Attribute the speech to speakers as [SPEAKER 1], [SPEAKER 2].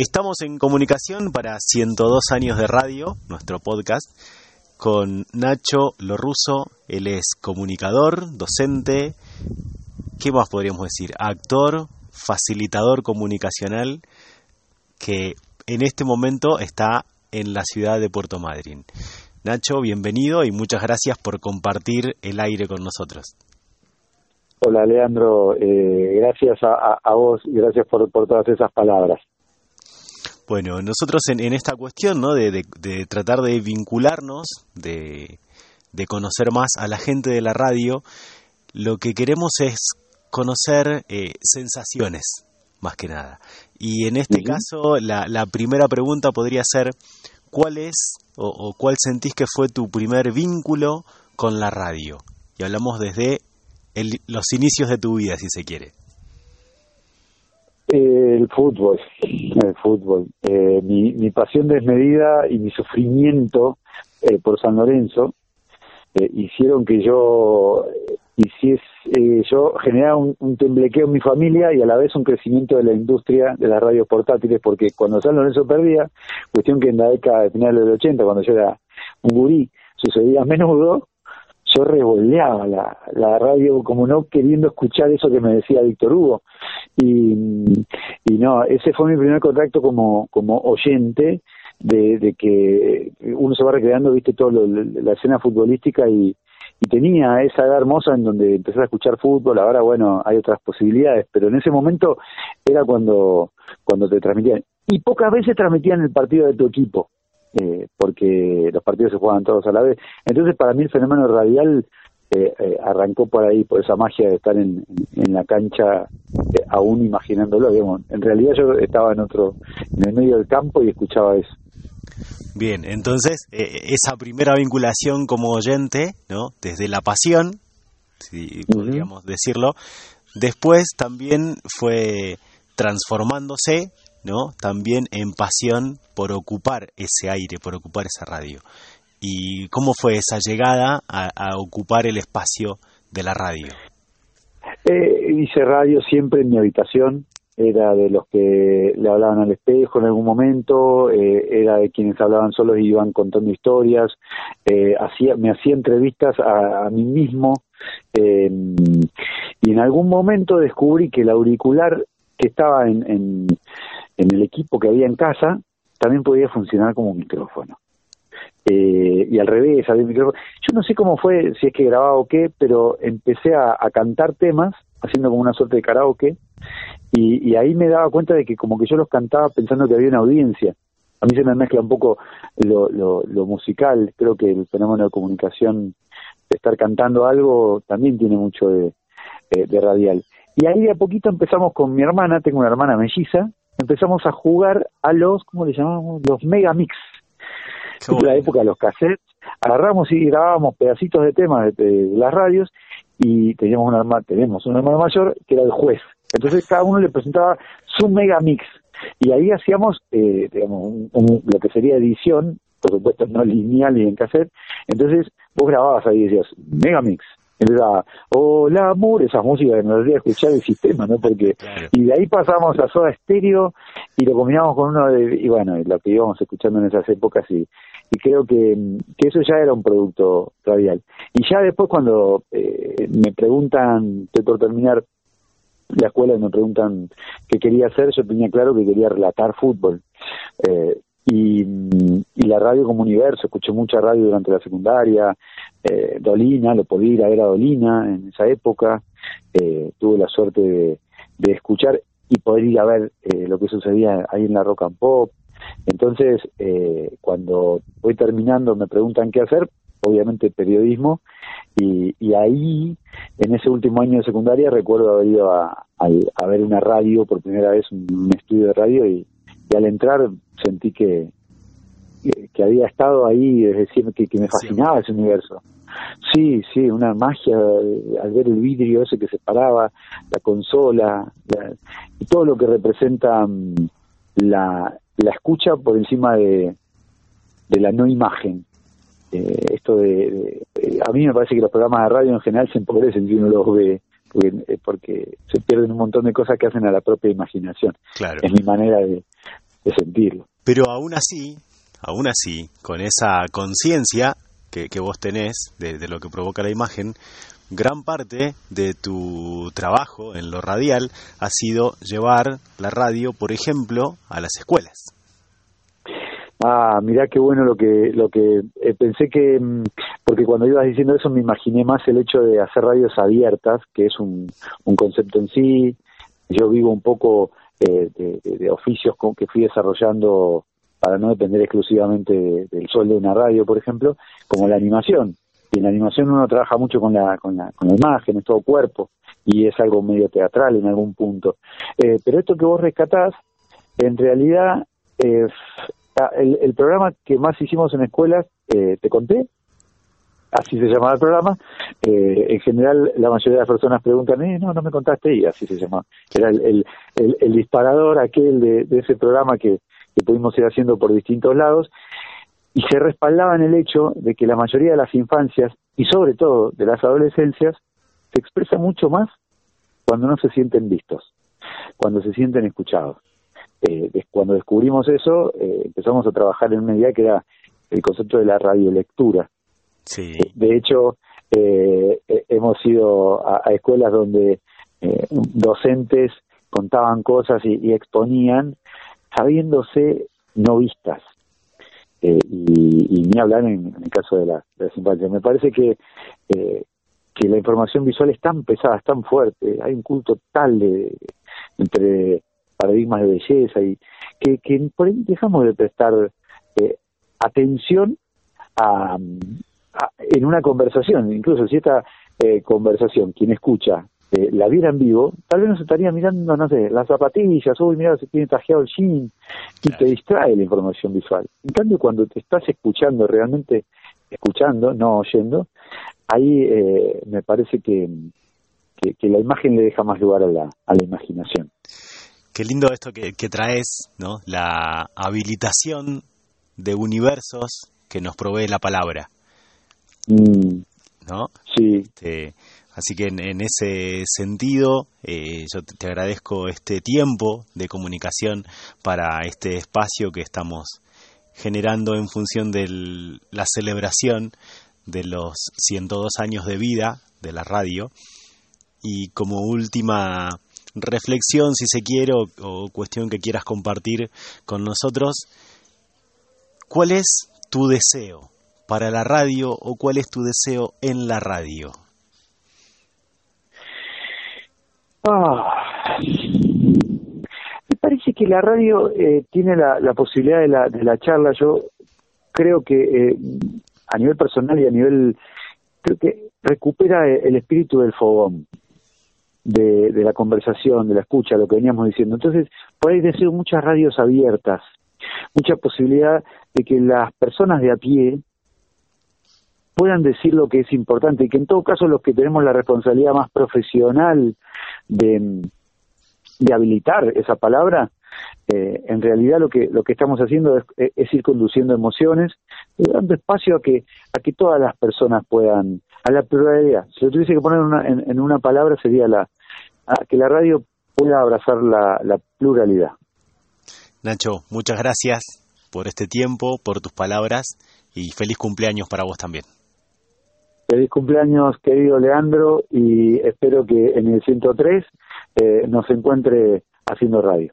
[SPEAKER 1] Estamos en comunicación para 102 años de radio, nuestro podcast, con Nacho Lorruso. Él es comunicador, docente, ¿qué más podríamos decir? Actor, facilitador comunicacional, que en este momento está en la ciudad de Puerto Madryn. Nacho, bienvenido y muchas gracias por compartir el aire con nosotros.
[SPEAKER 2] Hola Leandro, eh, gracias a, vos y gracias por todas esas palabras.
[SPEAKER 1] Bueno, nosotros en, esta cuestión, ¿no? De, tratar de vincularnos, de, conocer más a la gente de la radio, lo que queremos es conocer eh, sensaciones, más que nada. Y en este caso, la, primera pregunta podría ser, ¿cuál es o, cuál sentís que fue tu primer vínculo con la radio? Y hablamos desde los inicios de tu vida, si se quiere.
[SPEAKER 2] El fútbol, el fútbol. Eh, mi, mi pasión desmedida y mi sufrimiento eh, por San Lorenzo eh, hicieron que yo hiciese, yo generara un, temblequeo en mi familia y a la vez un crecimiento de la industria de las radios portátiles, porque cuando San Lorenzo perdía, cuestión que en la década de finales del 80, cuando yo era un gurí, sucedía a menudo, yo revoleaba la, la radio como no queriendo escuchar eso que me decía Víctor Hugo. Y, y no, ese fue mi primer contacto como, como oyente de, de que uno se va recreando, viste, todo la escena futbolística y, y tenía esa edad hermosa en donde empecé a escuchar fútbol, ahora bueno, hay otras posibilidades, pero en ese momento era cuando, cuando te transmitían. Y pocas veces transmitían el partido de tu equipo eh, porque los partidos se juegan todos a la vez. Entonces, para mí el fenómeno radial eh, eh, arrancó por ahí, por esa magia de estar en, en la cancha, eh, aún imaginándolo. Digamos. En realidad yo estaba en otro, en el medio del campo y escuchaba eso.
[SPEAKER 1] Bien, entonces esa primera vinculación como oyente, ¿no? Desde la pasión, si podríamos decirlo, después también fue transformándose También en pasión por ocupar ese aire, por ocupar esa radio. ¿Y cómo fue esa llegada a, ocupar el espacio de la radio?
[SPEAKER 2] Eh, hice radio siempre en mi habitación, era de los que le hablaban al espejo en algún momento, eh, era de quienes hablaban solos y iban contando historias, eh, me hacía entrevistas a, mí mismo eh, y en algún momento descubrí que el auricular que estaba en, en el equipo que había en casa también podía funcionar como micrófono. Eh, y al revés, había micrófono. Yo no sé cómo fue, si es que grababa o qué, pero empecé a, cantar temas, haciendo como una suerte de karaoke, y, ahí me daba cuenta de que como que yo los cantaba pensando que había una audiencia. A mí se me mezcla un poco lo, lo, musical, creo que el fenómeno de comunicación, de estar cantando algo, también tiene mucho de, de, de radial. Y ahí de a poquito empezamos con mi hermana, tengo una hermana melliza, empezamos a jugar a los, ¿cómo le llamamos? Los megamix. En la época de los cassettes, agarramos y grabábamos pedacitos de temas de, las radios y teníamos una hermana, tenemos un hermano mayor que era el juez. Entonces cada uno le presentaba su megamix y ahí hacíamos eh, digamos, lo que sería edición, por supuesto no lineal ni en cassette. Entonces vos grababas ahí y decías megamix, era Hola Amor, esa música que nos hacía escuchar el sistema, ¿no? Porque, y de ahí pasamos a Soda Stereo y lo combinamos con uno de, y bueno, lo que íbamos escuchando en esas épocas y, y creo que, que eso ya era un producto radial. Y ya después cuando eh, me preguntan, estoy por terminar la escuela y me preguntan qué quería hacer, yo tenía claro que quería relatar fútbol. Eh, y, y, la radio como universo, escuché mucha radio durante la secundaria, eh, Dolina, lo podía ir a ver a Dolina en esa época, eh, tuve la suerte de, escuchar y poder ir a ver eh, lo que sucedía ahí en la rock and pop. Entonces, eh, cuando voy terminando me preguntan qué hacer, obviamente periodismo, y, y ahí, en ese último año de secundaria, recuerdo haber ido a, a, ver una radio, por primera vez un estudio de radio, y al entrar sentí que, que, había estado ahí, es decir, que, me fascinaba ese universo. Sí, sí, una magia eh, al ver el vidrio ese que se paraba, la consola, y todo lo que representa mm, la, la escucha por encima de, de la no imagen. Eh, esto de, a mí me parece que los programas de radio en general se empobrecen si uno los ve porque, eh, porque se pierden un montón de cosas que hacen a la propia imaginación.
[SPEAKER 1] Claro.
[SPEAKER 2] Es mi manera de, sentirlo.
[SPEAKER 1] Pero aún así, aún así, con esa conciencia que, vos tenés de, lo que provoca la imagen, gran parte de tu trabajo en lo radial ha sido llevar la radio, por ejemplo, a las escuelas.
[SPEAKER 2] Ah, mirá qué bueno lo que lo que eh, pensé que mm, porque cuando ibas diciendo eso me imaginé más el hecho de hacer radios abiertas, que es un, un concepto en sí. Yo vivo un poco eh, de, oficios con, que fui desarrollando para no depender exclusivamente del sol de una radio, por ejemplo, como la animación. Y en la animación uno trabaja mucho con la, con la, con la imagen, es todo cuerpo, y es algo medio teatral en algún punto. Eh, pero esto que vos rescatás, en realidad, es el, el, programa que más hicimos en escuelas, eh, te conté, así se llamaba el programa. Eh, en general, la mayoría de las personas preguntan, eh, no, no me contaste, y así se llama. Era el, el, el disparador aquel de ese programa que, que, pudimos ir haciendo por distintos lados, y se respaldaba en el hecho de que la mayoría de las infancias, y sobre todo de las adolescencias, se expresa mucho más cuando no se sienten vistos, cuando se sienten escuchados. Eh, cuando descubrimos eso, eh, empezamos a trabajar en una idea que era el concepto de la radiolectura.
[SPEAKER 1] Sí.
[SPEAKER 2] De hecho, eh, hemos ido a, escuelas donde docentes contaban cosas y, exponían sabiéndose no vistas. y, ni hablar en, el caso de, la, de. Me parece que que la información visual es tan pesada, es tan fuerte, hay un culto tal de, entre paradigmas de belleza y que, que por ahí dejamos de prestar eh, atención a, en una conversación, incluso si esta eh, conversación, quien escucha, eh, la viera en vivo, tal vez nos estaría mirando, no sé, las zapatillas, uy, mira, se tiene trajeado el jean, y te distrae la información visual. En cambio, cuando te estás escuchando, realmente escuchando, no oyendo, ahí me parece que, que, la imagen le deja más lugar a la, a la imaginación.
[SPEAKER 1] Qué lindo esto que, traes, ¿no? La habilitación de universos que nos provee la palabra.
[SPEAKER 2] Mm.
[SPEAKER 1] ¿No?
[SPEAKER 2] Sí.
[SPEAKER 1] Este, así que en, ese sentido, eh, yo te agradezco este tiempo de comunicación para este espacio que estamos generando en función de la celebración de los 102 años de vida de la radio. Y como última reflexión, si se quiere, o, cuestión que quieras compartir con nosotros, ¿cuál es tu deseo para la radio o cuál es tu deseo en la radio?
[SPEAKER 2] Ah, me parece que la radio eh, tiene la, posibilidad de la, de la charla. Yo creo que eh, a nivel personal y a nivel, creo que recupera el espíritu del fogón de, de, la conversación, de la escucha, lo que veníamos diciendo. Entonces, por ahí deseo muchas radios abiertas, mucha posibilidad de que las personas de a pie puedan decir lo que es importante y que en todo caso los que tenemos la responsabilidad más profesional de, habilitar esa palabra, eh, en realidad lo que lo que estamos haciendo es, ir conduciendo emociones dando espacio a que a que todas las personas puedan a la pluralidad. Si lo tuviese que poner una, en, una palabra sería la que la radio pueda abrazar la, la pluralidad.
[SPEAKER 1] Nacho muchas gracias por este tiempo por tus palabras y feliz cumpleaños para vos también
[SPEAKER 2] Feliz cumpleaños, querido Leandro, y espero que en el 103 eh, nos encuentre haciendo radio.